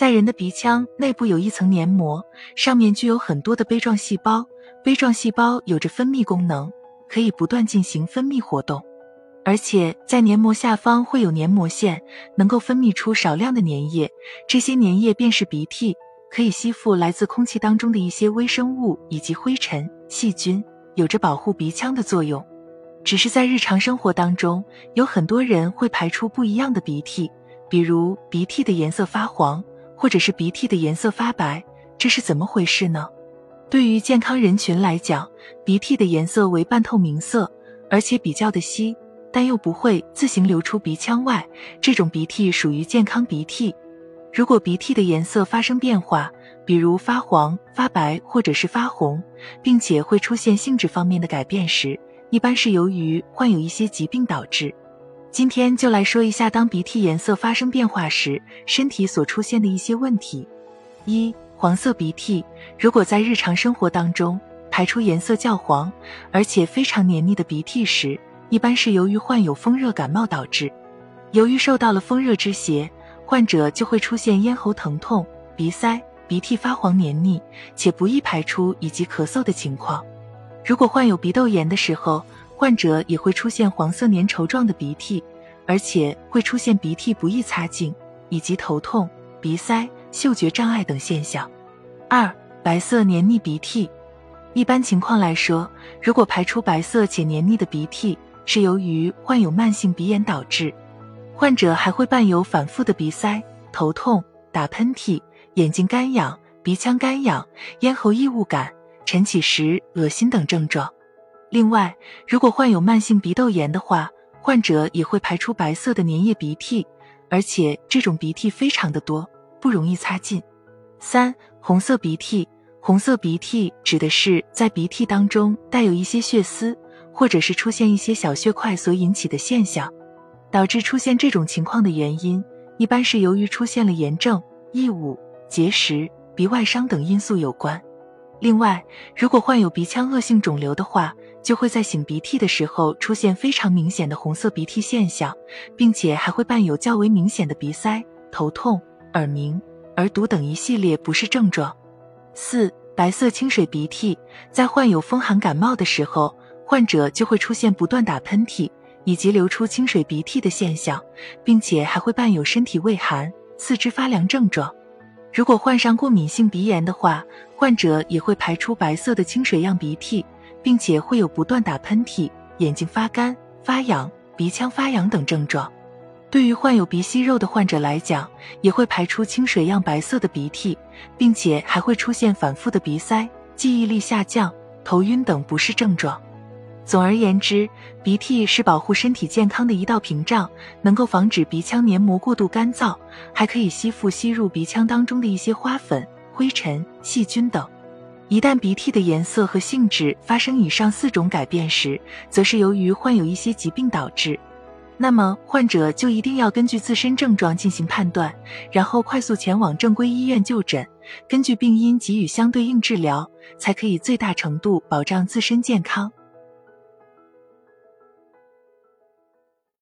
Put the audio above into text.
在人的鼻腔内部有一层黏膜，上面具有很多的杯状细胞。杯状细胞有着分泌功能，可以不断进行分泌活动。而且在黏膜下方会有黏膜腺，能够分泌出少量的粘液，这些粘液便是鼻涕，可以吸附来自空气当中的一些微生物以及灰尘、细菌，有着保护鼻腔的作用。只是在日常生活当中，有很多人会排出不一样的鼻涕，比如鼻涕的颜色发黄，或者是鼻涕的颜色发白，这是怎么回事呢？对于健康人群来讲，鼻涕的颜色为半透明色，而且比较的稀。但又不会自行流出鼻腔外，这种鼻涕属于健康鼻涕。如果鼻涕的颜色发生变化，比如发黄、发白或者是发红，并且会出现性质方面的改变时，一般是由于患有一些疾病导致。今天就来说一下，当鼻涕颜色发生变化时，身体所出现的一些问题。一、黄色鼻涕，如果在日常生活当中排出颜色较黄，而且非常黏腻的鼻涕时，一般是由于患有风热感冒导致，由于受到了风热之邪，患者就会出现咽喉疼痛、鼻塞、鼻涕发黄黏腻且不易排出以及咳嗽的情况。如果患有鼻窦炎的时候，患者也会出现黄色粘稠状的鼻涕，而且会出现鼻涕不易擦净以及头痛、鼻塞、嗅觉障碍等现象。二、白色黏腻鼻涕，一般情况来说，如果排出白色且黏腻的鼻涕，是由于患有慢性鼻炎导致，患者还会伴有反复的鼻塞、头痛、打喷嚏、眼睛干痒、鼻腔干痒、咽喉异物感、晨起时恶心等症状。另外，如果患有慢性鼻窦炎的话，患者也会排出白色的粘液鼻涕，而且这种鼻涕非常的多，不容易擦净。三、红色鼻涕，红色鼻涕指的是在鼻涕当中带有一些血丝。或者是出现一些小血块所引起的现象，导致出现这种情况的原因，一般是由于出现了炎症、异物、结石、鼻外伤等因素有关。另外，如果患有鼻腔恶性肿瘤的话，就会在擤鼻涕的时候出现非常明显的红色鼻涕现象，并且还会伴有较为明显的鼻塞、头痛、耳鸣、耳堵等一系列不适症状。四、白色清水鼻涕，在患有风寒感冒的时候。患者就会出现不断打喷嚏以及流出清水鼻涕的现象，并且还会伴有身体畏寒、四肢发凉症状。如果患上过敏性鼻炎的话，患者也会排出白色的清水样鼻涕，并且会有不断打喷嚏、眼睛发干、发痒、鼻腔发痒等症状。对于患有鼻息肉的患者来讲，也会排出清水样白色的鼻涕，并且还会出现反复的鼻塞、记忆力下降、头晕等不适症状。总而言之，鼻涕是保护身体健康的一道屏障，能够防止鼻腔黏膜过度干燥，还可以吸附吸入鼻腔当中的一些花粉、灰尘、细菌等。一旦鼻涕的颜色和性质发生以上四种改变时，则是由于患有一些疾病导致。那么，患者就一定要根据自身症状进行判断，然后快速前往正规医院就诊，根据病因给予相对应治疗，才可以最大程度保障自身健康。